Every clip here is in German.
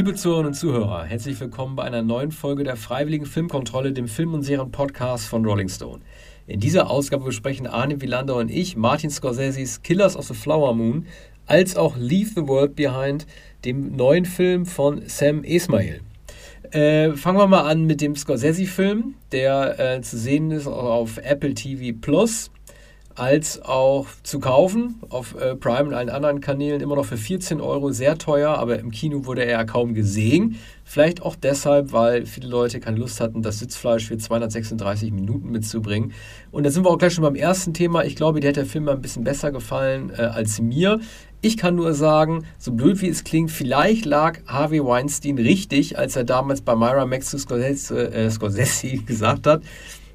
Liebe Zuhörerinnen und Zuhörer, herzlich willkommen bei einer neuen Folge der Freiwilligen Filmkontrolle, dem Film- und Serien-Podcast von Rolling Stone. In dieser Ausgabe besprechen Arne Wielander und ich Martin Scorseses Killers of the Flower Moon als auch Leave the World Behind, dem neuen Film von Sam Esmail. Äh, fangen wir mal an mit dem Scorsese-Film, der äh, zu sehen ist auf Apple TV Plus als auch zu kaufen auf äh, Prime und allen anderen Kanälen immer noch für 14 Euro sehr teuer, aber im Kino wurde er ja kaum gesehen. Vielleicht auch deshalb, weil viele Leute keine Lust hatten, das Sitzfleisch für 236 Minuten mitzubringen. Und da sind wir auch gleich schon beim ersten Thema. Ich glaube, dir hat der Film ein bisschen besser gefallen äh, als mir. Ich kann nur sagen, so blöd wie es klingt, vielleicht lag Harvey Weinstein richtig, als er damals bei Myra Max zu Scorsese, äh, Scorsese gesagt hat,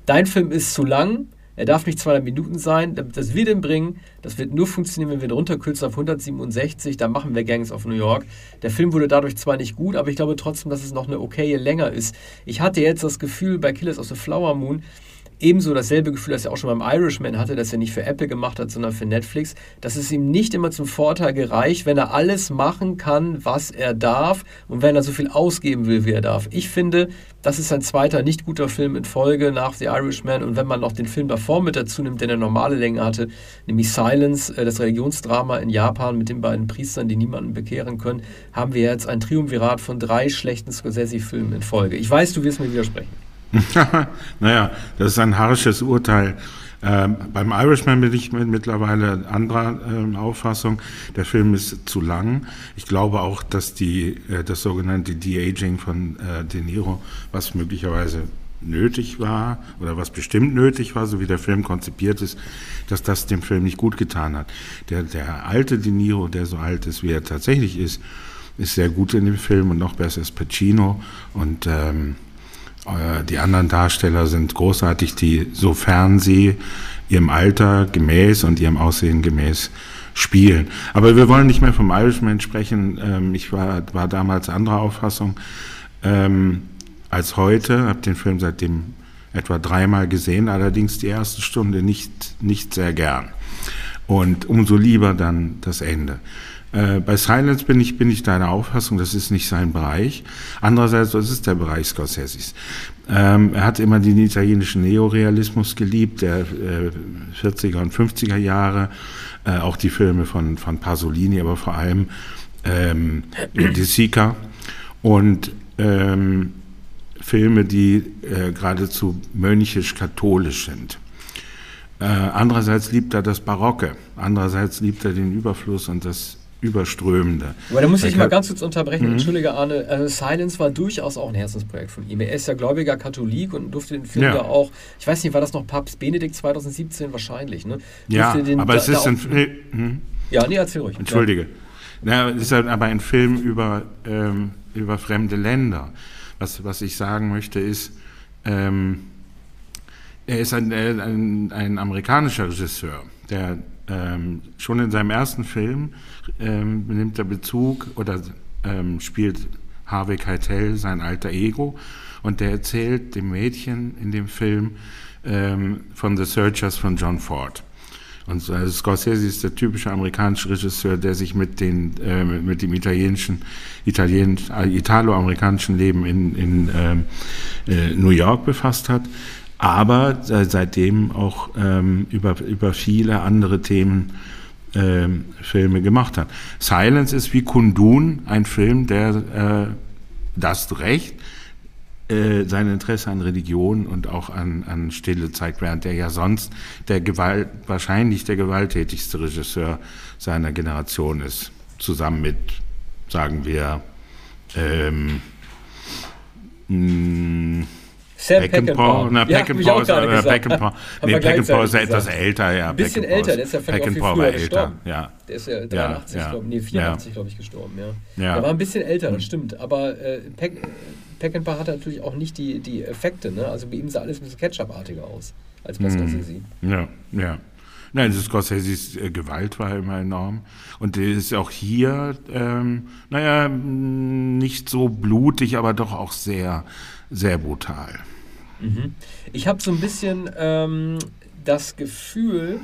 dein Film ist zu lang, er darf nicht 200 Minuten sein. Das wird ihn bringen. Das wird nur funktionieren, wenn wir ihn runterkürzen auf 167. Da machen wir Gangs of New York. Der Film wurde dadurch zwar nicht gut, aber ich glaube trotzdem, dass es noch eine okaye länger ist. Ich hatte jetzt das Gefühl bei Killers of the Flower Moon, ebenso dasselbe Gefühl, das er auch schon beim Irishman hatte, dass er nicht für Apple gemacht hat, sondern für Netflix, dass es ihm nicht immer zum Vorteil gereicht, wenn er alles machen kann, was er darf und wenn er so viel ausgeben will, wie er darf. Ich finde, das ist ein zweiter nicht guter Film in Folge nach The Irishman und wenn man noch den Film davor mit dazu nimmt, der eine normale Länge hatte, nämlich Silence, äh, das Religionsdrama in Japan mit den beiden Priestern, die niemanden bekehren können, haben wir jetzt ein Triumvirat von drei schlechten Scorsese-Filmen in Folge. Ich weiß, du wirst mir widersprechen. naja, das ist ein harsches Urteil. Ähm, beim Irishman bin ich mittlerweile anderer äh, Auffassung. Der Film ist zu lang. Ich glaube auch, dass die, äh, das sogenannte De-Aging von äh, De Niro, was möglicherweise nötig war oder was bestimmt nötig war, so wie der Film konzipiert ist, dass das dem Film nicht gut getan hat. Der, der alte De Niro, der so alt ist, wie er tatsächlich ist, ist sehr gut in dem Film und noch besser ist Pacino und ähm, äh, die anderen Darsteller sind großartig, die, sofern sie ihrem Alter gemäß und ihrem Aussehen gemäß spielen. Aber wir wollen nicht mehr vom Irishman sprechen. Ähm, ich war, war damals anderer Auffassung ähm, als heute, habe den Film seitdem etwa dreimal gesehen, allerdings die erste Stunde nicht, nicht sehr gern. Und umso lieber dann das Ende. Äh, bei Silence bin ich, bin ich deiner Auffassung, das ist nicht sein Bereich. Andererseits, das ist der Bereich Scorseses. Ähm, er hat immer den italienischen Neorealismus geliebt, der äh, 40er und 50er Jahre, äh, auch die Filme von, von Pasolini, aber vor allem ähm, De Sica und ähm, Filme, die äh, geradezu mönchisch-katholisch sind. Äh, andererseits liebt er das Barocke, andererseits liebt er den Überfluss und das Überströmende. Aber da muss ich mal ganz kurz unterbrechen. Mhm. Entschuldige, Arne. Also Silence war durchaus auch ein Herzensprojekt von ihm. Er ist ja gläubiger Katholik und durfte den Film ja, ja auch, ich weiß nicht, war das noch Papst Benedikt 2017 wahrscheinlich, ne? Ja, den, aber da, es ist ein hm? Ja, nee, erzähl ruhig. Entschuldige. Ja. es ist halt aber ein Film über, ähm, über fremde Länder. Was, was ich sagen möchte ist, ähm, er ist ein, ein, ein amerikanischer Regisseur, der ähm, schon in seinem ersten Film ähm, nimmt er Bezug oder ähm, spielt Harvey Keitel sein alter Ego und der erzählt dem Mädchen in dem Film ähm, von The Searchers von John Ford. Und also Scorsese ist der typische amerikanische Regisseur, der sich mit, den, äh, mit dem italienischen, Italienisch, italo-amerikanischen Leben in, in ähm, äh, New York befasst hat aber seitdem auch ähm, über, über viele andere Themen ähm, Filme gemacht hat. Silence ist wie Kundun ein Film, der äh, das Recht, äh, sein Interesse an Religion und auch an, an Stille zeigt, während er ja sonst der Gewalt, wahrscheinlich der gewalttätigste Regisseur seiner Generation ist, zusammen mit, sagen wir, ähm, mh, Sam Peckinpah. Na, Peckinpah ist, äh, Peckinpah, nee, Peckinpah ist ja etwas älter, ja. Ein bisschen älter, der ist ja Peckinpah auch viel war älter, gestorben. ja. Der ist ja 83, ja, glaube nee, 84, ja. glaube ich, gestorben, ja. ja. Der war ein bisschen älter, das stimmt. Aber äh, Peck, Peckinpah hatte natürlich auch nicht die, die Effekte, ne? Also bei ihm sah alles ein bisschen Ketchup-artiger aus, als bei Scorsese. Ja, ja. Nein, das Scorseses äh, Gewalt war immer enorm. Und der ist auch hier, ähm, naja, nicht so blutig, aber doch auch sehr, sehr brutal. Mhm. Ich habe so ein bisschen ähm, das Gefühl,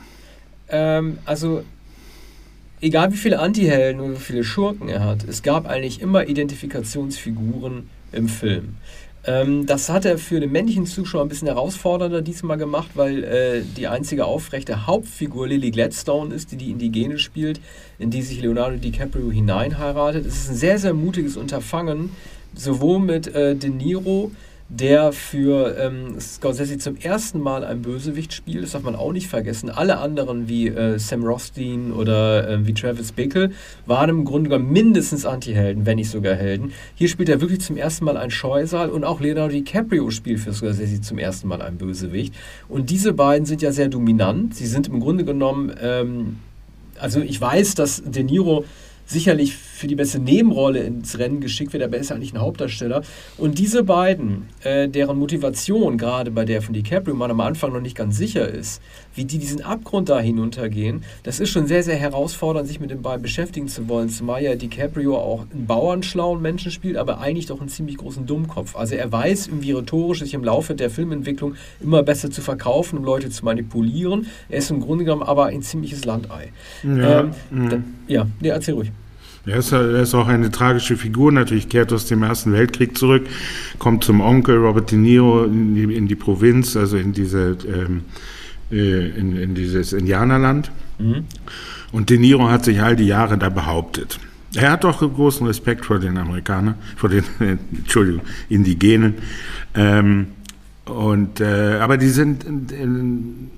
ähm, also egal wie viele Antihelden und wie viele Schurken er hat, es gab eigentlich immer Identifikationsfiguren im Film. Ähm, das hat er für den männlichen Zuschauer ein bisschen herausfordernder diesmal gemacht, weil äh, die einzige aufrechte Hauptfigur Lily Gladstone ist, die die Indigene spielt, in die sich Leonardo DiCaprio hineinheiratet. Es ist ein sehr, sehr mutiges Unterfangen, sowohl mit äh, De Niro, der für ähm, Scorsese zum ersten Mal ein Bösewicht spielt. Das darf man auch nicht vergessen. Alle anderen wie äh, Sam Rothstein oder äh, wie Travis Bickle waren im Grunde genommen mindestens Anti-Helden, wenn nicht sogar Helden. Hier spielt er wirklich zum ersten Mal ein Scheusal und auch Leonardo DiCaprio spielt für Scorsese zum ersten Mal ein Bösewicht. Und diese beiden sind ja sehr dominant. Sie sind im Grunde genommen, ähm, also ich weiß, dass De Niro sicherlich für die beste Nebenrolle ins Rennen geschickt wird, aber er ist eigentlich ein Hauptdarsteller. Und diese beiden, äh, deren Motivation, gerade bei der von DiCaprio man am Anfang noch nicht ganz sicher ist, wie die diesen Abgrund da hinuntergehen, das ist schon sehr, sehr herausfordernd, sich mit den beiden beschäftigen zu wollen. Zumal ja DiCaprio auch einen bauernschlauen Menschen spielt, aber eigentlich doch einen ziemlich großen Dummkopf. Also er weiß irgendwie rhetorisch sich im Laufe der Filmentwicklung immer besser zu verkaufen, um Leute zu manipulieren. Er ist im Grunde genommen aber ein ziemliches Landei. Ja, ähm, mhm. ja, nee, erzähl ruhig. Er ist, er ist auch eine tragische Figur, natürlich kehrt aus dem Ersten Weltkrieg zurück, kommt zum Onkel Robert De Niro in die, in die Provinz, also in, diese, ähm, äh, in, in, dieses Indianerland. Mhm. Und De Niro hat sich all die Jahre da behauptet. Er hat doch großen Respekt vor den Amerikanern, vor den, äh, Entschuldigung, Indigenen. Ähm, und, äh, aber die sind in, in,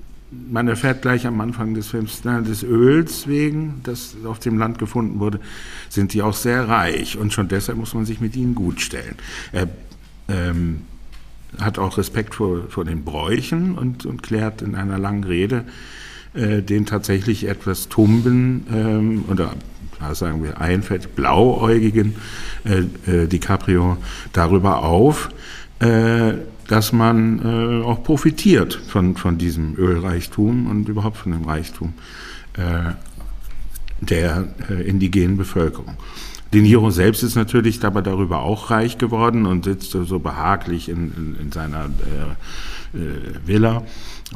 man erfährt gleich am Anfang des Films, na, des Öls wegen, das auf dem Land gefunden wurde, sind die auch sehr reich und schon deshalb muss man sich mit ihnen gut stellen. Er ähm, hat auch Respekt vor, vor den Bräuchen und, und klärt in einer langen Rede äh, den tatsächlich etwas tumben ähm, oder sagen wir einfältig blauäugigen äh, äh, DiCaprio darüber auf, äh, dass man äh, auch profitiert von, von diesem Ölreichtum und überhaupt von dem Reichtum äh, der äh, indigenen Bevölkerung. De Niro selbst ist natürlich dabei darüber auch reich geworden und sitzt so behaglich in, in, in seiner äh, äh, Villa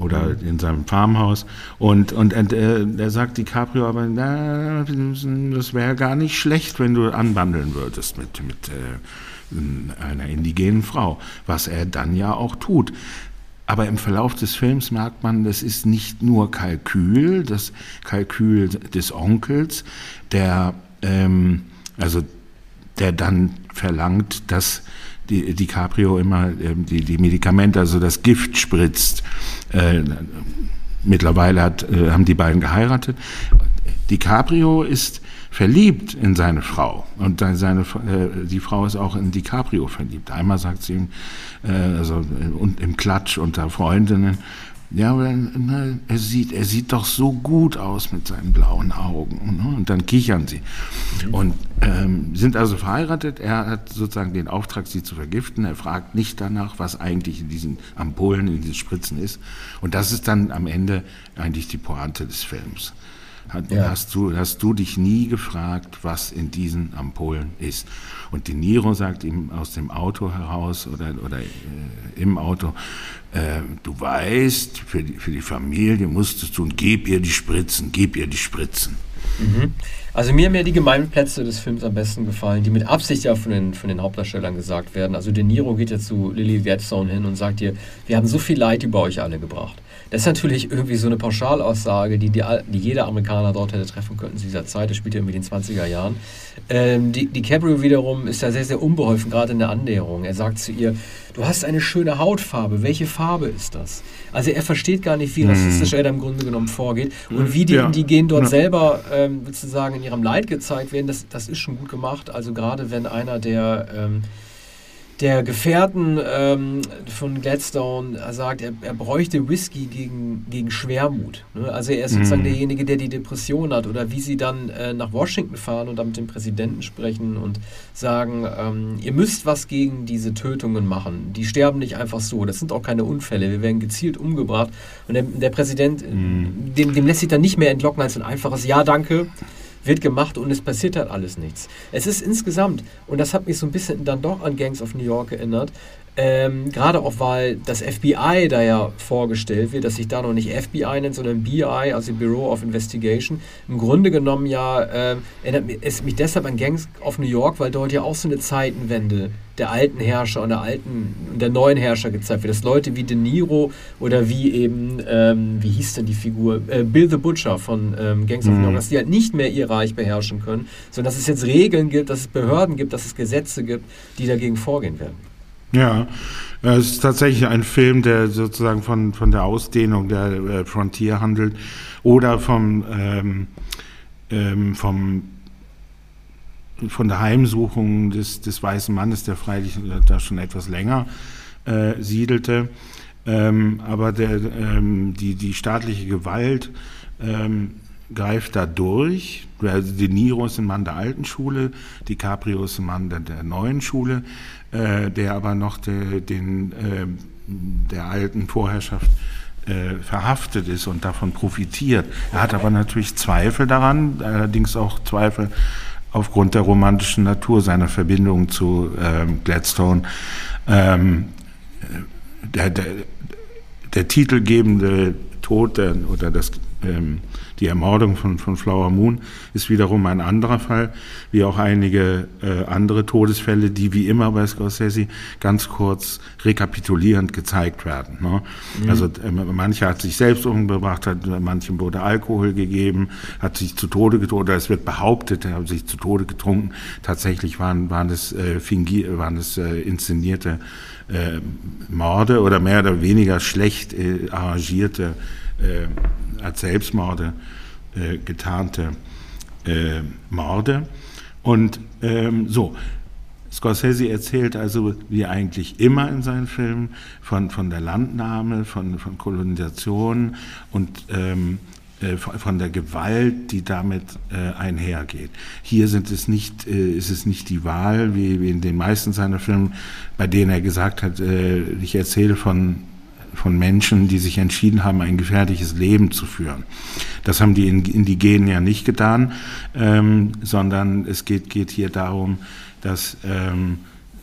oder in seinem Farmhaus. Und, und äh, er sagt DiCaprio aber, na, das wäre gar nicht schlecht, wenn du anwandeln würdest mit, mit äh, einer indigenen Frau, was er dann ja auch tut. Aber im Verlauf des Films merkt man, das ist nicht nur Kalkül, das Kalkül des Onkels, der, ähm, also, der dann verlangt, dass die, DiCaprio immer ähm, die, die Medikamente, also das Gift spritzt. Äh, mittlerweile hat, äh, haben die beiden geheiratet. DiCaprio ist verliebt in seine Frau. Und seine, äh, die Frau ist auch in DiCaprio verliebt. Einmal sagt sie ihm, äh, also und im Klatsch unter Freundinnen, ja, aber na, er, sieht, er sieht doch so gut aus mit seinen blauen Augen. Ne? Und dann kichern sie. Mhm. Und ähm, sind also verheiratet. Er hat sozusagen den Auftrag, sie zu vergiften. Er fragt nicht danach, was eigentlich in diesen Ampullen, in diesen Spritzen ist. Und das ist dann am Ende eigentlich die Pointe des Films. Hat, ja. hast, du, hast du dich nie gefragt, was in diesen Ampullen ist? Und De Niro sagt ihm aus dem Auto heraus oder, oder äh, im Auto, äh, du weißt, für die, für die Familie musstest du und gib ihr die Spritzen, gib ihr die Spritzen. Mhm. Also mir haben ja die Gemeinplätze des Films am besten gefallen, die mit Absicht ja von den, von den Hauptdarstellern gesagt werden. Also De Niro geht ja zu Lily Gladstone hin und sagt ihr, wir haben so viel Leid über euch alle gebracht. Das ist natürlich irgendwie so eine Pauschalaussage, die, die, die jeder Amerikaner dort hätte treffen können zu dieser Zeit. Das spielt ja irgendwie in den 20er Jahren. Ähm, die, Cabrio wiederum ist ja sehr, sehr unbeholfen, gerade in der Annäherung. Er sagt zu ihr, du hast eine schöne Hautfarbe. Welche Farbe ist das? Also er versteht gar nicht, wie mhm. rassistisch er da im Grunde genommen vorgeht. Und wie die ja. Indigenen dort ja. selber ähm, sozusagen in ihrem Leid gezeigt werden, das, das ist schon gut gemacht. Also gerade wenn einer der... Ähm, der Gefährten ähm, von Gladstone sagt, er, er, bräuchte Whisky gegen, gegen Schwermut. Ne? Also er ist sozusagen mm. derjenige, der die Depression hat. Oder wie sie dann äh, nach Washington fahren und dann mit dem Präsidenten sprechen und sagen, ähm, ihr müsst was gegen diese Tötungen machen. Die sterben nicht einfach so. Das sind auch keine Unfälle. Wir werden gezielt umgebracht. Und der, der Präsident, mm. dem, dem lässt sich dann nicht mehr entlocken als ein einfaches Ja, danke wird gemacht und es passiert halt alles nichts. Es ist insgesamt, und das hat mich so ein bisschen dann doch an Gangs of New York erinnert, Ähm, Gerade auch, weil das FBI da ja vorgestellt wird, dass sich da noch nicht FBI nennt, sondern BI, also Bureau of Investigation. Im Grunde genommen ja äh, erinnert es mich deshalb an Gangs of New York, weil dort ja auch so eine Zeitenwende der alten Herrscher und der alten und der neuen Herrscher gezeigt wird. Dass Leute wie De Niro oder wie eben, ähm, wie hieß denn die Figur, äh, Bill the Butcher von ähm, Gangs of New York, mhm. dass die halt nicht mehr ihr Reich beherrschen können, sondern dass es jetzt Regeln gibt, dass es Behörden gibt, dass es Gesetze gibt, die dagegen vorgehen werden. Ja, es ist tatsächlich ein Film, der sozusagen von, von der Ausdehnung der äh, Frontier handelt oder vom, ähm, ähm, vom, von der Heimsuchung des, des weißen Mannes, der freilich da schon etwas länger äh, siedelte. Ähm, aber der, ähm, die, die staatliche Gewalt ähm, greift da durch. Also De Niro ist ein Mann der alten Schule, DiCaprio ist ein Mann der, der neuen Schule, äh, der aber noch de, den, äh, der alten Vorherrschaft äh, verhaftet ist und davon profitiert. Er hat aber natürlich Zweifel daran, allerdings auch Zweifel aufgrund der romantischen Natur seiner Verbindung zu ähm, Gladstone. Ähm, der, der, der titelgebende Tod der, oder das ähm, die Ermordung von, von Flower Moon ist wiederum ein anderer Fall, wie auch einige äh, andere Todesfälle, die wie immer bei Scorsese ganz kurz rekapitulierend gezeigt werden. Ne? Mhm. Also äh, manche hat sich selbst umgebracht, hat, manchem wurde Alkohol gegeben, hat sich zu Tode getrunken, oder es wird behauptet, er hat sich zu Tode getrunken. Tatsächlich waren, waren es, äh, fingi waren es äh, inszenierte äh, Morde oder mehr oder weniger schlecht äh, arrangierte äh, als Selbstmorde äh, getarnte äh, Morde. Und ähm, so, Scorsese erzählt also, wie eigentlich immer in seinen Filmen, von, von der Landnahme, von, von Kolonisation und ähm, äh, von der Gewalt, die damit äh, einhergeht. Hier sind es nicht, äh, ist es nicht die Wahl, wie, wie in den meisten seiner Filme, bei denen er gesagt hat, äh, ich erzähle von von Menschen, die sich entschieden haben, ein gefährliches Leben zu führen. Das haben die Indigenen ja nicht getan, ähm, sondern es geht, geht hier darum, dass ähm,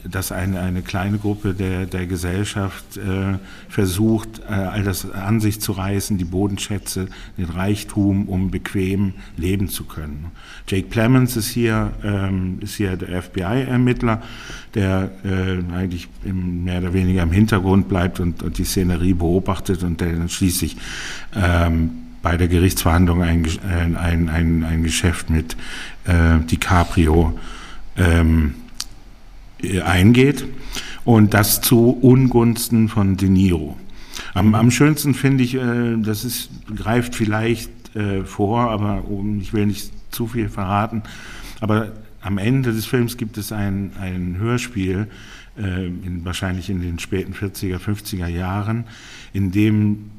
dass eine, eine kleine Gruppe der, der Gesellschaft äh, versucht, äh, all das an sich zu reißen, die Bodenschätze, den Reichtum, um bequem leben zu können. Jake Clemens ist hier, ähm, ist hier der FBI-Ermittler, der äh, eigentlich im, mehr oder weniger im Hintergrund bleibt und, und die Szenerie beobachtet und der dann schließlich ähm, bei der Gerichtsverhandlung ein, ein, ein, ein Geschäft mit äh, DiCaprio ähm, äh, eingeht und das zu Ungunsten von De Niro. Am, am schönsten finde ich, äh, das ist, greift vielleicht äh, vor, aber ich will nicht zu viel verraten, aber am Ende des Films gibt es ein, ein Hörspiel, in, wahrscheinlich in den späten 40er, 50er Jahren, in dem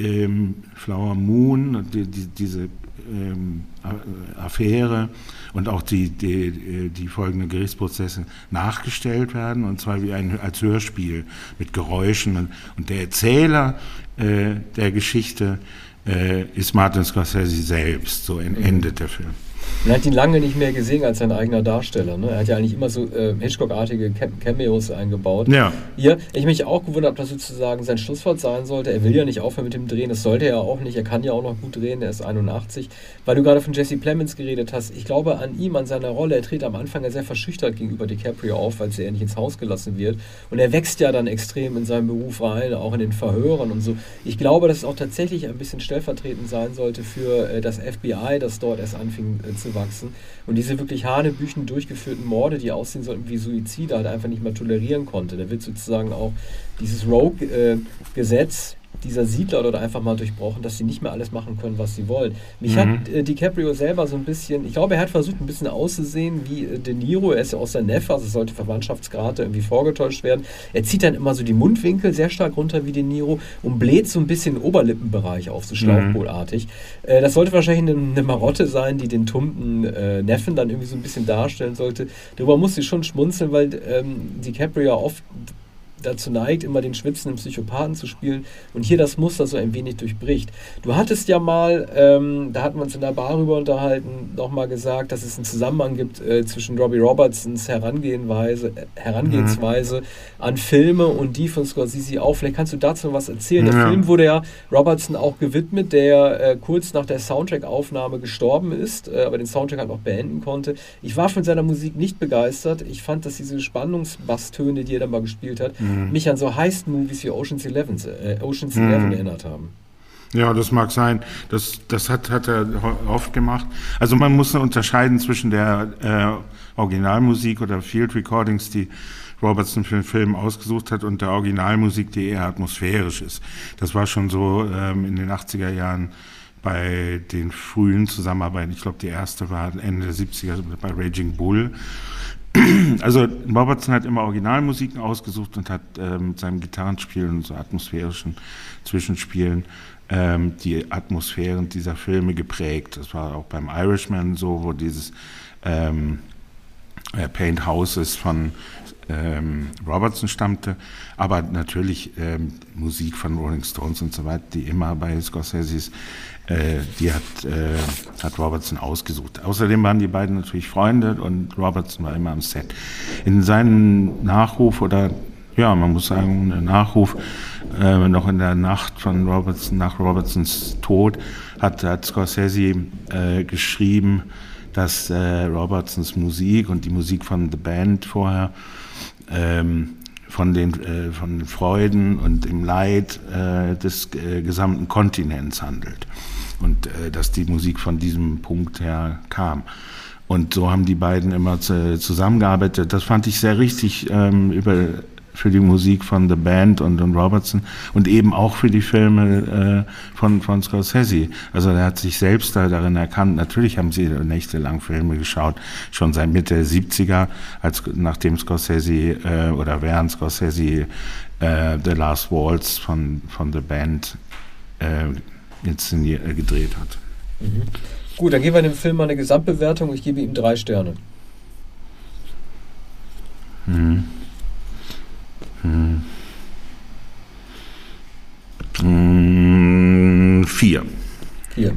ähm, Flower Moon, die, die, diese ähm, Affäre und auch die, die, die folgenden Gerichtsprozesse nachgestellt werden, und zwar wie ein, als Hörspiel mit Geräuschen. Und der Erzähler äh, der Geschichte äh, ist Martin Scorsese selbst, so endet der Film. Man hat ihn lange nicht mehr gesehen als sein eigener Darsteller. Ne? Er hat ja eigentlich immer so äh, Hitchcock-artige Cameos eingebaut. Ja. Hier, ich mich auch gewundert, ob das sozusagen sein Schlusswort sein sollte. Er will ja nicht aufhören mit dem Drehen, das sollte er auch nicht. Er kann ja auch noch gut drehen, er ist 81. Weil du gerade von Jesse Plemons geredet hast, ich glaube an ihm, an seiner Rolle, er tritt am Anfang ja sehr verschüchtert gegenüber DiCaprio auf, weil er nicht ins Haus gelassen wird. Und er wächst ja dann extrem in seinen Beruf rein, auch in den Verhören und so. Ich glaube, dass es auch tatsächlich ein bisschen stellvertretend sein sollte für äh, das FBI, das dort erst anfing äh, zu wachsen und diese wirklich hanebüchen durchgeführten Morde, die aussehen sollten wie Suizide, halt einfach nicht mehr tolerieren konnte. Da wird sozusagen auch dieses Rogue-Gesetz, äh, dieser Siedler dort einfach mal durchbrochen, dass sie nicht mehr alles machen können, was sie wollen. Mich mhm. hat äh, DiCaprio selber so ein bisschen, ich glaube, er hat versucht, ein bisschen auszusehen wie äh, De Niro. Er ist ja auch sein Neffe, also sollte Verwandtschaftsgrade irgendwie vorgetäuscht werden. Er zieht dann immer so die Mundwinkel sehr stark runter wie De Niro und bläht so ein bisschen den Oberlippenbereich auf, so schlauchboolartig. Mhm. Äh, das sollte wahrscheinlich eine, eine, Marotte sein, die den tumpen äh, Neffen dann irgendwie so ein bisschen darstellen sollte. Darüber muss ich schon schmunzeln, weil ähm, DiCaprio oft dazu neigt, immer den schwitzenden Psychopathen zu spielen und hier das Muster so ein wenig durchbricht. Du hattest ja mal, ähm, da hatten wir uns in der Bar rüber unterhalten, nochmal gesagt, dass es einen Zusammenhang gibt äh, zwischen Robbie Robertsons Herangehensweise, äh, Herangehensweise mhm. an Filme und die von Scorsese auch. Vielleicht kannst du dazu noch was erzählen. Der ja. Film wurde ja Robertson auch gewidmet, der äh, kurz nach der Soundtrack-Aufnahme gestorben ist, äh, aber den Soundtrack halt noch beenden konnte. Ich war von seiner Musik nicht begeistert. Ich fand, dass diese Spannungsbasstöne, die er dann mal gespielt hat, mhm. Mich an so Heist-Movies wie Ocean's Eleven, äh, Ocean's mhm. Eleven erinnert haben. Ja, das mag sein. Das, das hat, hat er oft gemacht. Also man muss unterscheiden zwischen der äh, Originalmusik oder Field Recordings, die Robertson für den Film ausgesucht hat, und der Originalmusik, die eher atmosphärisch ist. Das war schon so ähm, in den 80er Jahren bei den frühen Zusammenarbeiten. Ich glaube, die erste war Ende der 70er bei Raging Bull. Also Robertson hat immer Originalmusiken ausgesucht und hat äh, mit seinem Gitarrenspielen und so atmosphärischen Zwischenspielen ähm, die Atmosphären dieser Filme geprägt. Das war auch beim Irishman so, wo dieses ähm, äh, Paint Houses von ähm, Robertson stammte, aber natürlich ähm, Musik von Rolling Stones und so weiter, die immer bei Scorsese's, äh, die hat, äh, hat Robertson ausgesucht. Außerdem waren die beiden natürlich Freunde und Robertson war immer am Set. In seinem Nachruf oder ja, man muss sagen, ein Nachruf äh, noch in der Nacht von Robertson, nach Robertsons Tod, hat, hat Scorsese äh, geschrieben, dass äh, Robertsons Musik und die Musik von The Band vorher ähm, von, den, äh, von den Freuden und dem Leid äh, des äh, gesamten Kontinents handelt und äh, dass die Musik von diesem Punkt her kam. Und so haben die beiden immer zusammengearbeitet. Das fand ich sehr richtig ähm, über für die Musik von The Band und, und Robertson und eben auch für die Filme äh, von, von Scorsese. Also er hat sich selbst da darin erkannt. Natürlich haben sie nächtelang Filme geschaut, schon seit Mitte der 70er, als, nachdem Scorsese äh, oder während Scorsese äh, The Last Waltz von, von The Band äh, inszeniert, äh, gedreht hat. Mhm. Gut, dann geben wir dem Film mal eine Gesamtbewertung. Ich gebe ihm drei Sterne. Mhm. Hm. Hm, vier. Vier.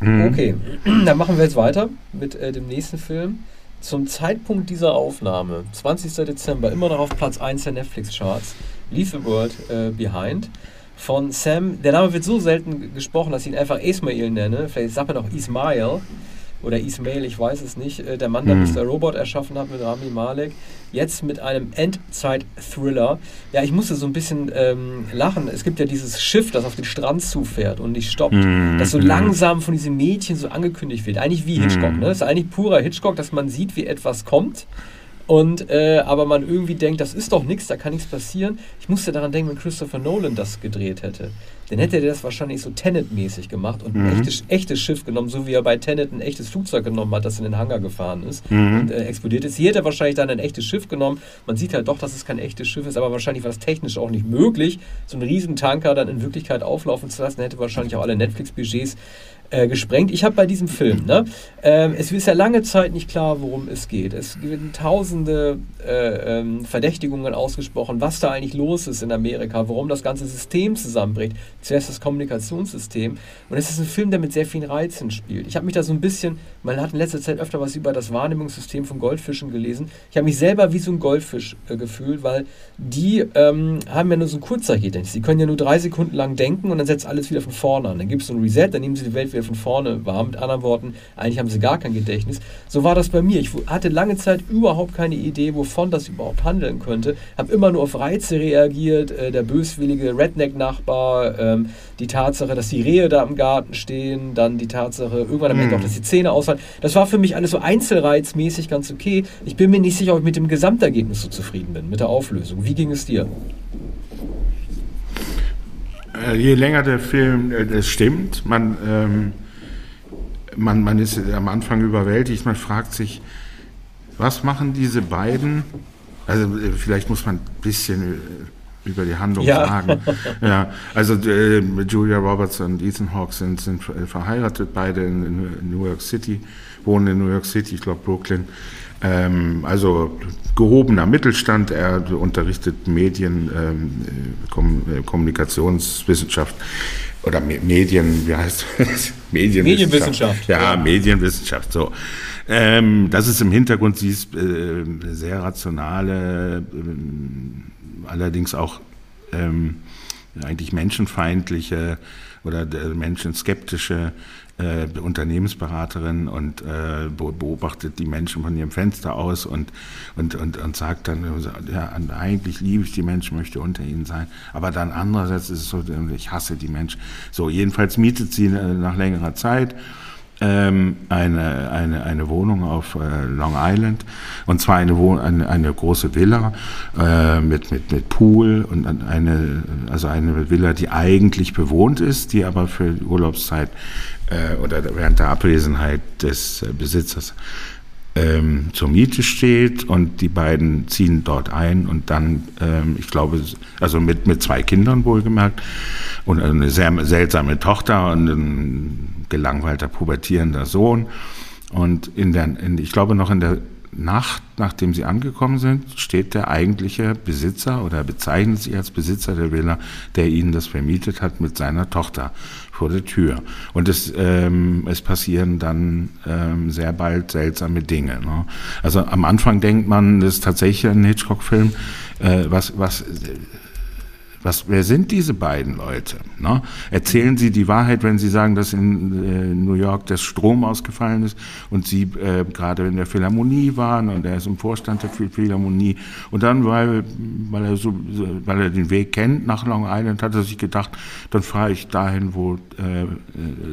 Hm. Okay, dann machen wir jetzt weiter mit äh, dem nächsten Film. Zum Zeitpunkt dieser Aufnahme, 20. Dezember, immer noch auf Platz 1 der Netflix-Charts, Leave the World äh, Behind von Sam. Der Name wird so selten gesprochen, dass ich ihn einfach Ismail nenne. Vielleicht sagt man auch Ismail oder Ismail, ich weiß es nicht, äh, der Mann, der hm. Mr. Robot erschaffen hat mit Rami Malek, jetzt mit einem Endzeit-Thriller. Ja, ich musste so ein bisschen ähm, lachen. Es gibt ja dieses Schiff, das auf den Strand zufährt und nicht stoppt, hm. das so hm. langsam von diesem Mädchen so angekündigt wird. Eigentlich wie Hitchcock, hm. ne? Das ist eigentlich purer Hitchcock, dass man sieht, wie etwas kommt und äh, aber man irgendwie denkt, das ist doch nichts, da kann nichts passieren. Ich musste daran denken, wenn Christopher Nolan das gedreht hätte. Dann hätte er das wahrscheinlich so Tenet-mäßig gemacht und ein mhm. echtes, echtes, Schiff genommen, so wie er bei Tenet ein echtes Flugzeug genommen hat, das in den Hangar gefahren ist mhm. und äh, explodiert ist. Hier hätte er wahrscheinlich dann ein echtes Schiff genommen. Man sieht halt doch, dass es kein echtes Schiff ist, aber wahrscheinlich war es technisch auch nicht möglich, so einen riesen Tanker dann in Wirklichkeit auflaufen zu lassen. Er hätte wahrscheinlich auch alle Netflix-Budgets äh, gesprengt. Ich habe bei diesem Film, ne, äh, es ist ja lange Zeit nicht klar, worum es geht. Es werden tausende äh, ähm, Verdächtigungen ausgesprochen, was da eigentlich los ist in Amerika, warum das ganze System zusammenbricht. Zuerst das Kommunikationssystem. Und es ist ein Film, der mit sehr vielen Reizen spielt. Ich habe mich da so ein bisschen, man hat in letzter Zeit öfter was über das Wahrnehmungssystem von Goldfischen gelesen. Ich habe mich selber wie so ein Goldfisch äh, gefühlt, weil die ähm, haben ja nur so ein Kurzzeitgedächtnis. Sie können ja nur drei Sekunden lang denken und dann setzt alles wieder von vorne an. Dann gibt es so ein Reset, dann nehmen sie die Welt wieder von vorne wahr. Mit anderen Worten, eigentlich haben sie gar kein Gedächtnis. So war das bei mir. Ich hatte lange Zeit überhaupt keine Idee, wovon das überhaupt handeln könnte. Habe immer nur auf Reize reagiert. Äh, der böswillige Redneck-Nachbar, ähm, die Tatsache, dass die Rehe da im Garten stehen, dann die Tatsache, irgendwann am Ende auch, dass die Zähne ausfallen. Das war für mich alles so einzelreizmäßig ganz okay. Ich bin mir nicht sicher, ob ich mit dem Gesamtergebnis so zufrieden bin, mit der Auflösung. Wie ging es dir? Äh, je länger der Film, äh, das stimmt, man, ähm, man, man ist am Anfang überwältigt, man fragt sich, was machen diese beiden? Also äh, vielleicht muss man ein bisschen über die Handlung ja. sagen. ja, also äh, Julia Roberts und Ethan Hawke sind, sind verheiratet, beide in, in, New York City, wohnen in New York City, ich glaube Brooklyn. Ähm, also gehobener Mittelstand, er unterrichtet Medien, ähm, äh, Kommunikationswissenschaft oder Medien, wie heißt das? Medienwissenschaft. Medienwissenschaft. Ja, ja, Medienwissenschaft, so. Ähm, das ist im Hintergrund, sie ist äh, sehr rationale, äh, allerdings auch ähm, eigentlich menschenfeindliche oder menschenskeptische äh, Unternehmensberaterin und äh, beobachtet die Menschen von ihrem Fenster aus und, und, und, und sagt dann, ja, eigentlich liebe ich die Menschen, möchte unter ihnen sein. Aber dann andererseits ist es so, ich hasse die Menschen. So, jedenfalls mietet sie äh, nach längerer Zeit ähm, eine, eine, eine Wohnung auf äh, Long Island. Und zwar eine, Wohn eine, eine große Villa äh, mit, mit, mit Pool und eine, also eine Villa, die eigentlich bewohnt ist, die aber für Urlaubszeit äh, oder während der Abwesenheit des äh, Besitzers ähm, zur Miete steht. Und die beiden ziehen dort ein und dann, ähm, ich glaube, also mit, mit zwei Kindern wohlgemerkt und eine sehr seltsame Tochter und ein gelangweilter pubertierender Sohn und in der, in, ich glaube noch in der Nacht, nachdem sie angekommen sind, steht der eigentliche Besitzer oder bezeichnet sich als Besitzer der Villa, der ihnen das vermietet hat, mit seiner Tochter vor der Tür. Und es, ähm, es passieren dann ähm, sehr bald seltsame Dinge. Ne? Also am Anfang denkt man, das ist tatsächlich ein Hitchcock-Film, äh, was, was was, wer sind diese beiden Leute? Ne? Erzählen Sie die Wahrheit, wenn Sie sagen, dass in äh, New York der Strom ausgefallen ist und Sie äh, gerade in der Philharmonie waren und er ist im Vorstand der Philharmonie und dann, weil, weil, er so, weil er den Weg kennt nach Long Island, hat er sich gedacht, dann fahre ich dahin, wo äh, äh,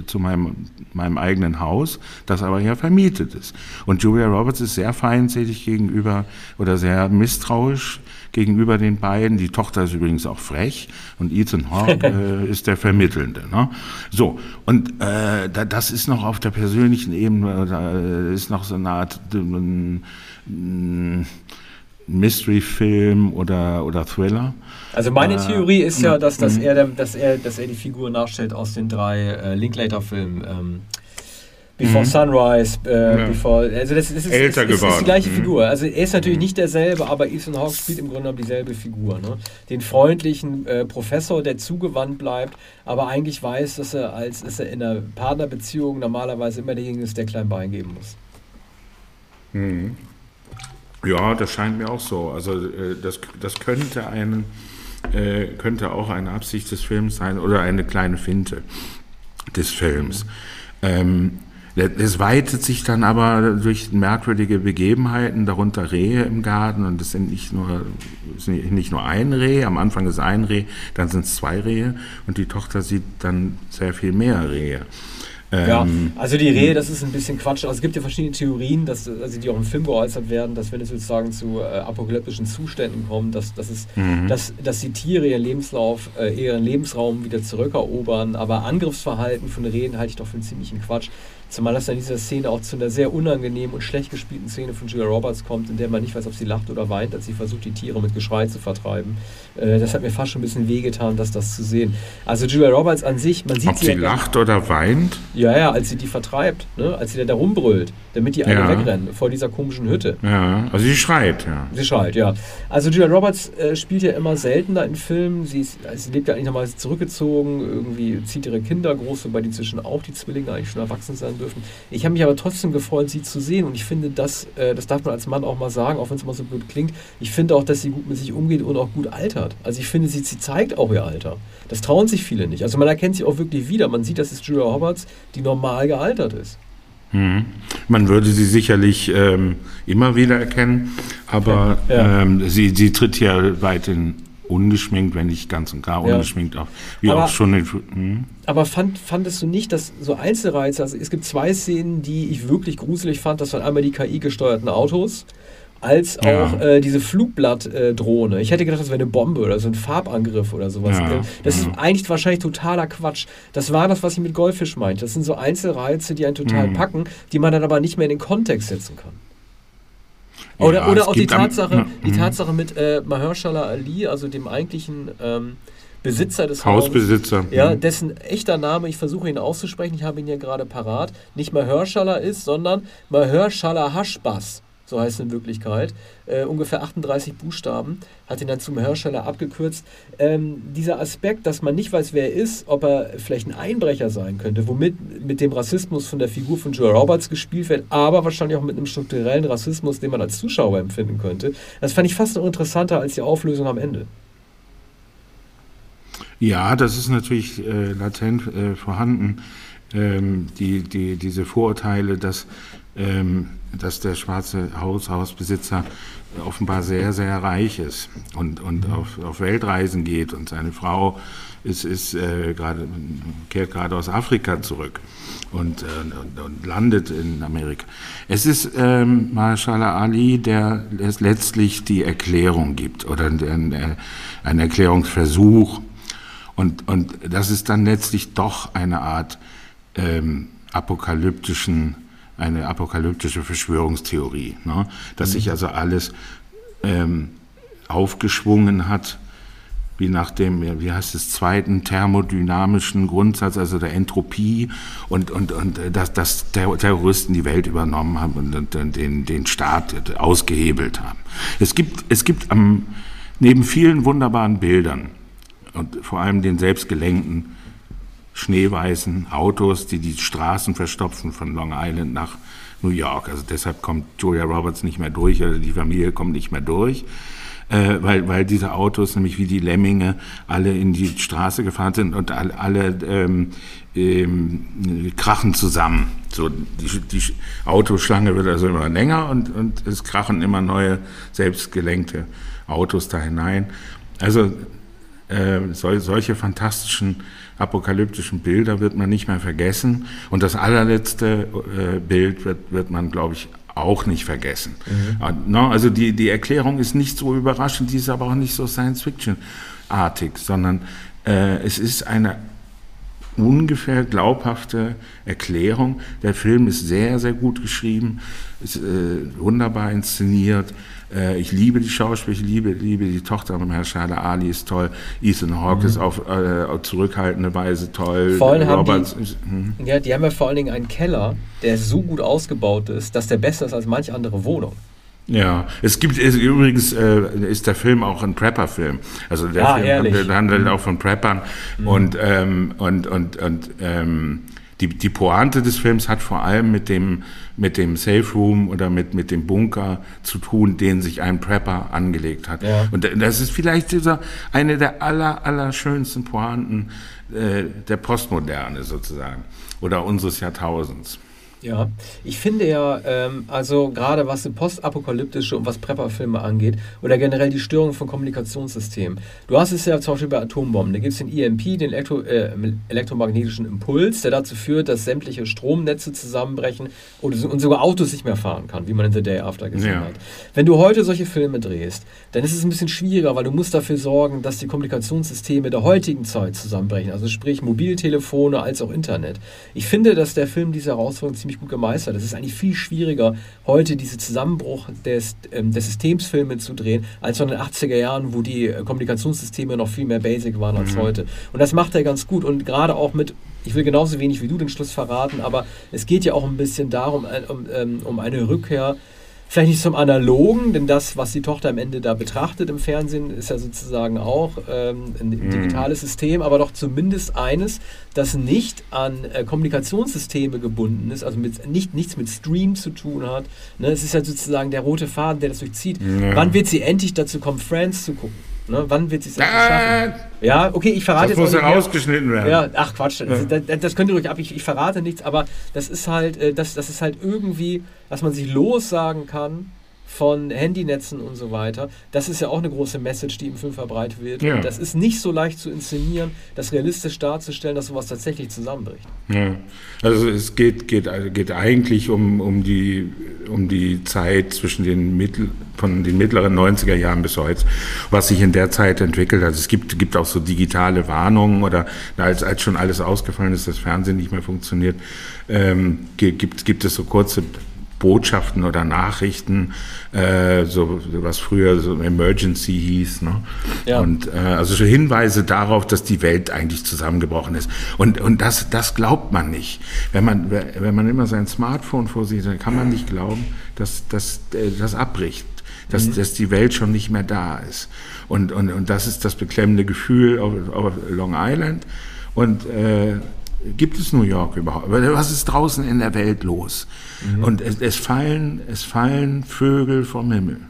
zu meinem, meinem eigenen Haus, das aber ja vermietet ist. Und Julia Roberts ist sehr feindselig gegenüber oder sehr misstrauisch gegenüber den beiden. Die Tochter ist übrigens auch frech und Ethan Hawke äh, ist der Vermittelnde. Ne? So, und äh, da, das ist noch auf der persönlichen Ebene, da äh, ist noch so eine Art äh, Mystery-Film oder, oder Thriller. Also meine äh, Theorie ist ja, dass, dass, mhm. er, dass, er, dass er die Figur nachstellt aus den drei äh, Linklater-Filmen. Ähm, Before mhm. Sunrise, äh, ja. Before, also das, das ist, Älter ist, ist, ist die gleiche mhm. Figur. Also er ist natürlich mhm. nicht derselbe, aber Ethan Hawke spielt im Grunde genommen dieselbe Figur. Ne? Den freundlichen äh, Professor, der zugewandt bleibt, aber eigentlich weiß, dass er als dass er in einer Partnerbeziehung normalerweise immer derjenige ist, der klein Bein geben muss. Mhm. Ja, das scheint mir auch so. Also äh, das, das könnte ein äh, könnte auch eine Absicht des Films sein oder eine kleine Finte des Films. Ähm, es weitet sich dann aber durch merkwürdige Begebenheiten, darunter Rehe im Garten und es sind nicht nur, sind nicht nur ein Reh, am Anfang ist ein Reh, dann sind es zwei Rehe und die Tochter sieht dann sehr viel mehr Rehe. Ja, ähm, also die Rehe, das ist ein bisschen Quatsch. Also es gibt ja verschiedene Theorien, dass, also die auch im Film geäußert werden, dass wenn es sozusagen zu äh, apokalyptischen Zuständen kommt, dass, dass, es, mhm. dass, dass die Tiere ihren Lebenslauf, äh, ihren Lebensraum wieder zurückerobern. Aber Angriffsverhalten von Rehen halte ich doch für einen ziemlichen Quatsch. Zumal das in dieser Szene auch zu einer sehr unangenehmen und schlecht gespielten Szene von Julia Roberts kommt, in der man nicht weiß, ob sie lacht oder weint, als sie versucht, die Tiere mit Geschrei zu vertreiben. Äh, das hat mir fast schon ein bisschen wehgetan, das, das zu sehen. Also Julia Roberts an sich, man sieht ob sie. Ob sie lacht oder weint? Ja, ja, als sie die vertreibt, ne? als sie da rumbrüllt, damit die alle ja. wegrennen vor dieser komischen Hütte. Ja, also sie schreit, ja. Sie schreit, ja. Also Julia Roberts äh, spielt ja immer seltener in Filmen. Sie, ist, also sie lebt ja eigentlich nochmal zurückgezogen, irgendwie zieht ihre Kinder groß, wobei die inzwischen auch die Zwillinge eigentlich schon erwachsen sein dürfen. Ich habe mich aber trotzdem gefreut, sie zu sehen und ich finde, das, äh, das darf man als Mann auch mal sagen, auch wenn es mal so blöd klingt. Ich finde auch, dass sie gut mit sich umgeht und auch gut altert. Also ich finde, sie, sie zeigt auch ihr Alter. Das trauen sich viele nicht. Also man erkennt sie auch wirklich wieder. Man sieht, dass es Julia Roberts, die normal gealtert ist. Mhm. Man würde sie sicherlich ähm, immer wieder erkennen, aber ja. ähm, sie, sie tritt ja weiterhin ungeschminkt, wenn nicht ganz und gar ungeschminkt ja. auf. Wie aber, auch schon. In, hm? Aber fand, fandest du nicht, dass so Einzelreize, also es gibt zwei Szenen, die ich wirklich gruselig fand, das waren einmal die KI-gesteuerten Autos, als auch ja. äh, diese Flugblattdrohne. Äh, ich hätte gedacht, das wäre eine Bombe oder so ein Farbangriff oder sowas. Ja. Das ist eigentlich wahrscheinlich totaler Quatsch. Das war das, was ich mit Goldfisch meinte. Das sind so Einzelreize, die einen total mhm. packen, die man dann aber nicht mehr in den Kontext setzen kann. Oder, ja, oder auch die Tatsache, am, die mhm. Tatsache mit äh, Mahershala Ali, also dem eigentlichen ähm, Besitzer des Hausbesitzer. Hauses, ja, mhm. dessen echter Name, ich versuche ihn auszusprechen, ich habe ihn hier gerade parat, nicht Mahershala ist, sondern Mahershala Hashbas so heißt es in Wirklichkeit, äh, ungefähr 38 Buchstaben, hat ihn dann zum Hersteller abgekürzt. Ähm, dieser Aspekt, dass man nicht weiß, wer er ist, ob er vielleicht ein Einbrecher sein könnte, womit mit dem Rassismus von der Figur von Joe Roberts gespielt wird, aber wahrscheinlich auch mit einem strukturellen Rassismus, den man als Zuschauer empfinden könnte. Das fand ich fast noch interessanter als die Auflösung am Ende. Ja, das ist natürlich äh, latent äh, vorhanden. Ähm, die, die, diese Vorurteile, dass ähm, dass der schwarze Haus, Hausbesitzer offenbar sehr, sehr reich ist und, und mhm. auf, auf Weltreisen geht und seine Frau ist, ist äh, gerade, kehrt gerade aus Afrika zurück und, äh, und, und, landet in Amerika. Es ist ähm, Mashallah Ali, der letztlich die Erklärung gibt oder ein, ein Erklärungsversuch und, und das ist dann letztlich doch eine Art ähm, apokalyptischen eine apokalyptische Verschwörungstheorie, ne? dass mhm. sich also alles ähm, aufgeschwungen hat, wie nach dem, wie heißt es, zweiten thermodynamischen Grundsatz, also der Entropie und, und, und äh, dass, dass Terroristen die Welt übernommen haben und, und den, den Staat ausgehebelt haben. Es gibt, es gibt am, neben vielen wunderbaren Bildern und vor allem den selbstgelenkten schneeweißen Autos, die die Straßen verstopfen von Long Island nach New York. Also deshalb kommt Julia Roberts nicht mehr durch oder die Familie kommt nicht mehr durch. Äh, weil, weil diese Autos nämlich wie die Lemminge alle in die Straße gefahren sind und alle, alle ähm, ähm, krachen zusammen. So die, die Autoschlange wird also immer länger und, und es krachen immer neue selbstgelenkte Autos da hinein. Also äh, sol, solche fantastischen apokalyptischen Bilder wird man nicht mehr vergessen. Und das allerletzte äh, Bild wird, wird man, glaube ich, auch nicht vergessen. Mhm. Äh, also die, die Erklärung ist nicht so überraschend, die ist aber auch nicht so Science-Fiction-artig, sondern äh, es ist eine ungefähr glaubhafte Erklärung. Der Film ist sehr, sehr gut geschrieben, ist äh, wunderbar inszeniert. Äh, ich liebe die Schauspieler, ich liebe, liebe die Tochter von Herrn Schneider. Ali ist toll. Ethan Hawke mhm. ist auf äh, zurückhaltende Weise toll. Vor allem Roberts, haben die, hm. ja, die haben ja vor allen Dingen einen Keller, der so gut ausgebaut ist, dass der besser ist als manche andere Wohnung. Ja, es gibt es, übrigens äh, ist der Film auch ein Prepper-Film. Also der ah, Film handelt, handelt mhm. auch von Preppern mhm. und ähm, und und und ähm, die, die Pointe des Films hat vor allem mit dem, mit dem Safe Room oder mit, mit dem Bunker zu tun, den sich ein Prepper angelegt hat. Ja. Und das ist vielleicht dieser, eine der aller, aller schönsten Pointen äh, der Postmoderne sozusagen oder unseres Jahrtausends. Ja, ich finde ja, ähm, also gerade was postapokalyptische und was Prepper-Filme angeht oder generell die Störung von Kommunikationssystemen. Du hast es ja zum Beispiel bei Atombomben, da gibt es den EMP, den Elektro, äh, elektromagnetischen Impuls, der dazu führt, dass sämtliche Stromnetze zusammenbrechen und, und sogar Autos nicht mehr fahren kann, wie man in The Day After gesehen ja. hat. Wenn du heute solche Filme drehst, dann ist es ein bisschen schwieriger, weil du musst dafür sorgen, dass die Kommunikationssysteme der heutigen Zeit zusammenbrechen, also sprich Mobiltelefone als auch Internet. Ich finde, dass der Film diese Herausforderung ziemlich ziemlich gut gemeistert. Es ist eigentlich viel schwieriger, heute diesen Zusammenbruch des, ähm, des Systemsfilme zu drehen, als in den 80er Jahren, wo die äh, Kommunikationssysteme noch viel mehr basic waren als mhm. heute. Und das macht er ganz gut. Und gerade auch mit, ich will genauso wenig wie du den Schluss verraten, aber es geht ja auch ein bisschen darum, äh, um, um, um eine Rückkehr vielleicht nicht zum Analogen, denn das, was die Tochter am Ende da betrachtet im Fernsehen, ist ja sozusagen auch ähm, ein mhm. digitales System, aber doch zumindest eines, das nicht an äh, Kommunikationssysteme gebunden ist, also mit, nicht, nichts mit Stream zu tun hat. Ne? Es ist ja sozusagen der rote Faden, der das durchzieht. Ja. Wann wird sie endlich dazu kommen, Friends zu gucken? Ne? Wann wird sie es schaffen? Ja, okay, ich verrate das jetzt. Das muss herausgeschnitten werden. Ja, ach Quatsch, ja. Das, das, könnt ihr ruhig ab. Ich, ich, verrate nichts, aber das ist halt, äh, das, das ist halt irgendwie, dass man sich lossagen kann von Handynetzen und so weiter. Das ist ja auch eine große Message, die im Film verbreitet wird. Ja. Das ist nicht so leicht zu inszenieren, das realistisch darzustellen, dass sowas tatsächlich zusammenbricht. Ja. Also es geht, geht, geht eigentlich um, um, die, um die Zeit zwischen den Mittel, von den mittleren 90er Jahren bis heute, was sich in der Zeit entwickelt hat. Es gibt, gibt auch so digitale Warnungen oder als, als schon alles ausgefallen ist, das Fernsehen nicht mehr funktioniert, ähm, gibt, gibt es so kurze Botschaften oder Nachrichten, äh, so was früher so Emergency hieß. Ne? Ja. Und äh, also so Hinweise darauf, dass die Welt eigentlich zusammengebrochen ist. Und, und das, das glaubt man nicht. Wenn man, wenn man immer sein Smartphone vor sich, dann kann man nicht glauben, dass, dass äh, das abbricht. Dass, mhm. dass die Welt schon nicht mehr da ist. Und, und, und das ist das beklemmende Gefühl auf, auf Long Island. Und äh, gibt es New York überhaupt? Was ist draußen in der Welt los? Mhm. Und es, es, fallen, es fallen Vögel vom Himmel.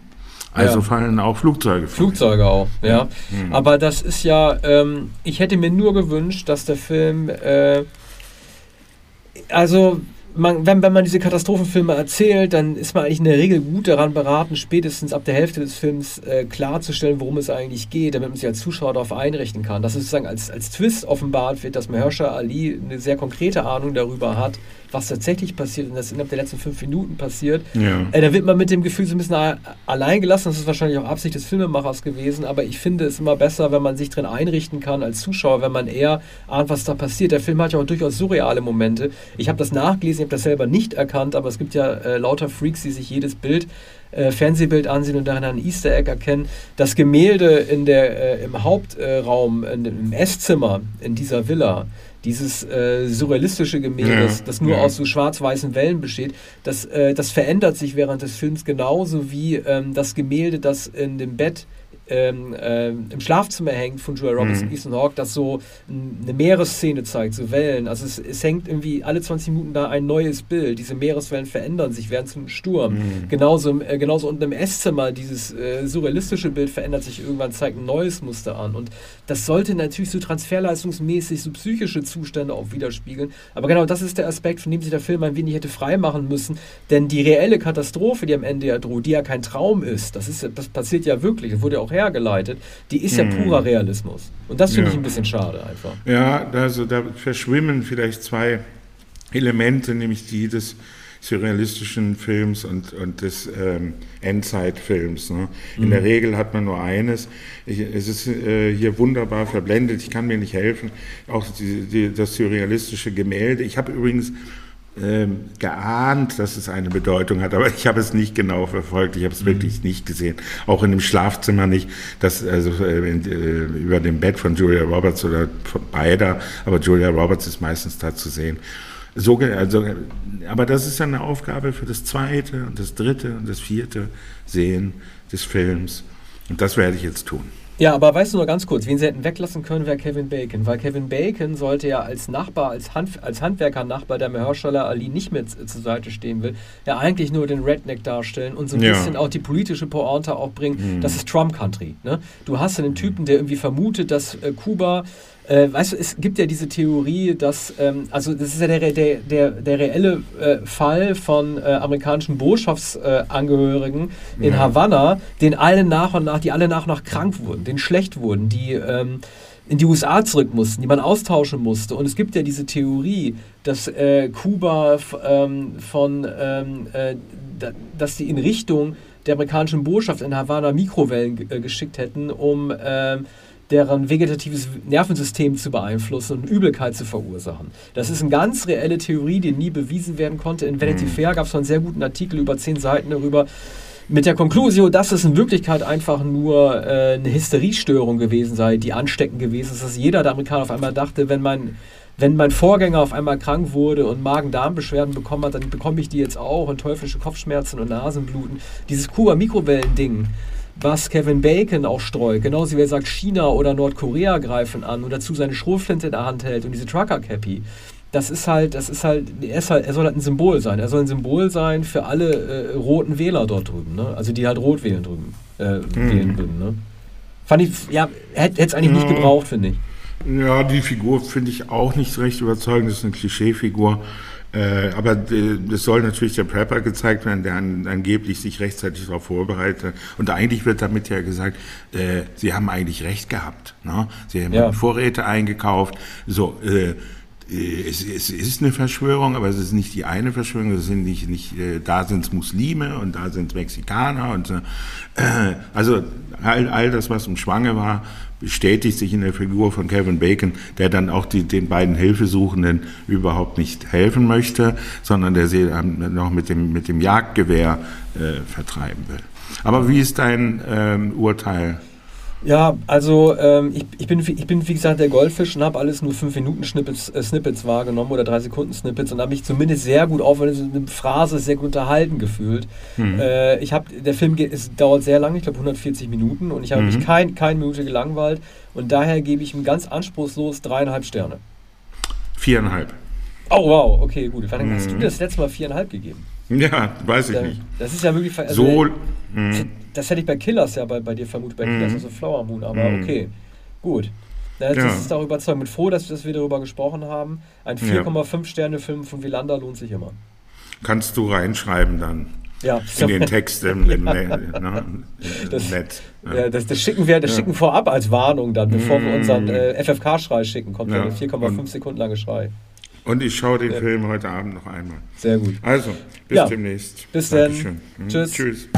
Also ja. fallen auch Flugzeuge. Flugzeuge auch, ja. Mhm. Aber das ist ja, ähm, ich hätte mir nur gewünscht, dass der Film, äh, also man, wenn, wenn man diese Katastrophenfilme erzählt, dann ist man eigentlich in der Regel gut daran beraten, spätestens ab der Hälfte des Films äh, klarzustellen, worum es eigentlich geht, damit man sich als Zuschauer darauf einrichten kann. Dass es sozusagen als, als Twist offenbart wird, dass Mahershala Ali eine sehr konkrete Ahnung darüber hat, was tatsächlich passiert und das innerhalb der letzten fünf Minuten passiert, ja. äh, da wird man mit dem Gefühl so ein bisschen allein gelassen. Das ist wahrscheinlich auch Absicht des Filmemachers gewesen, aber ich finde es immer besser, wenn man sich drin einrichten kann als Zuschauer, wenn man eher ahnt, was da passiert. Der Film hat ja auch durchaus surreale Momente. Ich habe das nachgelesen, ich habe das selber nicht erkannt, aber es gibt ja äh, lauter Freaks, die sich jedes Bild äh, Fernsehbild ansehen und darin ein Easter Egg erkennen. Das Gemälde in der, äh, im Hauptraum, in, im Esszimmer in dieser Villa, dieses äh, surrealistische Gemälde, ja, das nur ja. aus so schwarz-weißen Wellen besteht, das, äh, das verändert sich während des Films genauso wie ähm, das Gemälde, das in dem Bett ähm, äh, im Schlafzimmer hängt von Julia Roberts mhm. und Ethan Hawke, das so eine Meeresszene zeigt, so Wellen. Also es, es, hängt irgendwie alle 20 Minuten da ein neues Bild. Diese Meereswellen verändern sich, werden zum Sturm. Mhm. Genauso, äh, genauso unten im Esszimmer, dieses äh, surrealistische Bild verändert sich irgendwann, zeigt ein neues Muster an. Und das sollte natürlich so transferleistungsmäßig so psychische Zustände auch widerspiegeln. Aber genau das ist der Aspekt, von dem sich der Film ein wenig hätte freimachen müssen. Denn die reelle Katastrophe, die am Ende ja droht, die ja kein Traum ist, das, ist, das passiert ja wirklich, das wurde ja auch hergeleitet, die ist ja hm. purer Realismus. Und das finde ja. ich ein bisschen schade einfach. Ja, also da verschwimmen vielleicht zwei Elemente, nämlich die des surrealistischen Films und, und des ähm, Endzeitfilms. Ne? In mhm. der Regel hat man nur eines. Ich, es ist äh, hier wunderbar verblendet, ich kann mir nicht helfen. Auch die, die, das surrealistische Gemälde. Ich habe übrigens ähm, geahnt, dass es eine Bedeutung hat, aber ich habe es nicht genau verfolgt. Ich habe es mhm. wirklich nicht gesehen. Auch in dem Schlafzimmer nicht, dass also äh, in, äh, über dem Bett von Julia Roberts oder von beider, aber Julia Roberts ist meistens da zu sehen. So, also, aber das ist eine Aufgabe für das zweite und das dritte und das vierte Sehen des Films. Und das werde ich jetzt tun. Ja, aber weißt du nur ganz kurz, wen sie hätten weglassen können, wäre Kevin Bacon. Weil Kevin Bacon sollte ja als Nachbar, als, Hand, als Handwerker-Nachbar, der Mahershala Ali nicht mehr zur Seite stehen will, ja eigentlich nur den Redneck darstellen und so ein ja. bisschen auch die politische Pointe auch bringen. Mhm. Das ist Trump-Country. Ne? Du hast einen Typen, der irgendwie vermutet, dass äh, Kuba äh, weißt du, es gibt ja diese Theorie, dass, ähm, also das ist ja der, der, der, der reelle äh, Fall von äh, amerikanischen Botschaftsangehörigen in ja. Havanna, den alle nach und nach, die alle nach und nach krank wurden, denen schlecht wurden, die ähm, in die USA zurück mussten, die man austauschen musste. Und es gibt ja diese Theorie, dass äh, Kuba ähm, von, ähm, äh, dass sie in Richtung der amerikanischen Botschaft in Havanna Mikrowellen äh, geschickt hätten, um ähm, deren vegetatives Nervensystem zu beeinflussen und Übelkeit zu verursachen. Das ist eine ganz reelle Theorie, die nie bewiesen werden konnte. In Vanity mhm. Fair gab es einen sehr guten Artikel über zehn Seiten darüber, mit der Konklusion, dass es in Wirklichkeit einfach nur äh, eine Hysteriestörung gewesen sei, die ansteckend gewesen ist, dass jeder der Amerikaner auf einmal dachte, wenn mein, wenn mein Vorgänger auf einmal krank wurde und Magen-Darm-Beschwerden bekommen hat, dann bekomme ich die jetzt auch und teuflische Kopfschmerzen und Nasenbluten. Dieses Kuba-Mikrowellen-Ding was Kevin Bacon auch streut. Genauso wie er sagt, China oder Nordkorea greifen an und dazu seine Schrotflinte in der Hand hält und diese Trucker-Cappy. Das ist halt, das ist halt, er, ist halt, er soll halt ein Symbol sein. Er soll ein Symbol sein für alle äh, roten Wähler dort drüben, ne? Also die halt rot wählen drüben, äh, mhm. wählen würden, ne? Fand ich, ja, hätte es eigentlich ja. nicht gebraucht, finde ich. Ja, die Figur finde ich auch nicht recht überzeugend. Das ist eine Klischeefigur. Äh, aber es soll natürlich der Prepper gezeigt werden, der an, angeblich sich rechtzeitig darauf vorbereitet. Und eigentlich wird damit ja gesagt, äh, sie haben eigentlich recht gehabt. Ne? Sie haben ja. Vorräte eingekauft. So, äh, es, es, ist eine Verschwörung, aber es ist nicht die eine Verschwörung. Es sind nicht, nicht äh, da sind es Muslime und da sind es Mexikaner und äh, also all, all das, was im Schwange war, bestätigt sich in der Figur von Kevin Bacon, der dann auch die, den beiden Hilfesuchenden überhaupt nicht helfen möchte, sondern der sie noch mit dem, mit dem Jagdgewehr äh, vertreiben will. Aber wie ist dein ähm, Urteil ja, also ähm, ich, ich, bin, ich bin wie gesagt der Goldfisch und habe alles nur 5 Minuten Snippets, äh, Snippets wahrgenommen oder 3 Sekunden Snippets und habe mich zumindest sehr gut auf eine Phrase sehr gut unterhalten gefühlt. Mhm. Äh, ich habe der Film geht, es dauert sehr lange, ich glaube 140 Minuten und ich habe mhm. mich kein, keine Minute gelangweilt und daher gebe ich ihm ganz anspruchslos dreieinhalb Sterne. Viereinhalb. Oh wow, okay gut. Wann mhm. hast du das letzte Mal viereinhalb gegeben? Ja, weiß ich nicht. Das ist ja wirklich also, so. Mh das hätte ich bei Killers ja bei, bei dir vermutet, bei mhm. Killers also Flower Moon, aber mhm. okay, gut. Das ja. ist auch überzeugend. Bin froh, dass, dass wir darüber gesprochen haben. Ein 4,5 Sterne Film von Villander lohnt sich immer. Kannst du reinschreiben dann. Ja. In den Text im, im, ne, das, Net. Ja. ja. das, das, schicken wir, das ja. schicken vorab als Warnung dann, bevor wir unseren mhm. äh, FFK-Schrei schicken. Kommt ja, der 4,5 Sekunden lange Schrei. Und ich schaue den Film heute Abend noch einmal. Sehr gut. Also, bis demnächst. Bis dann. Tschüss. Tschüss.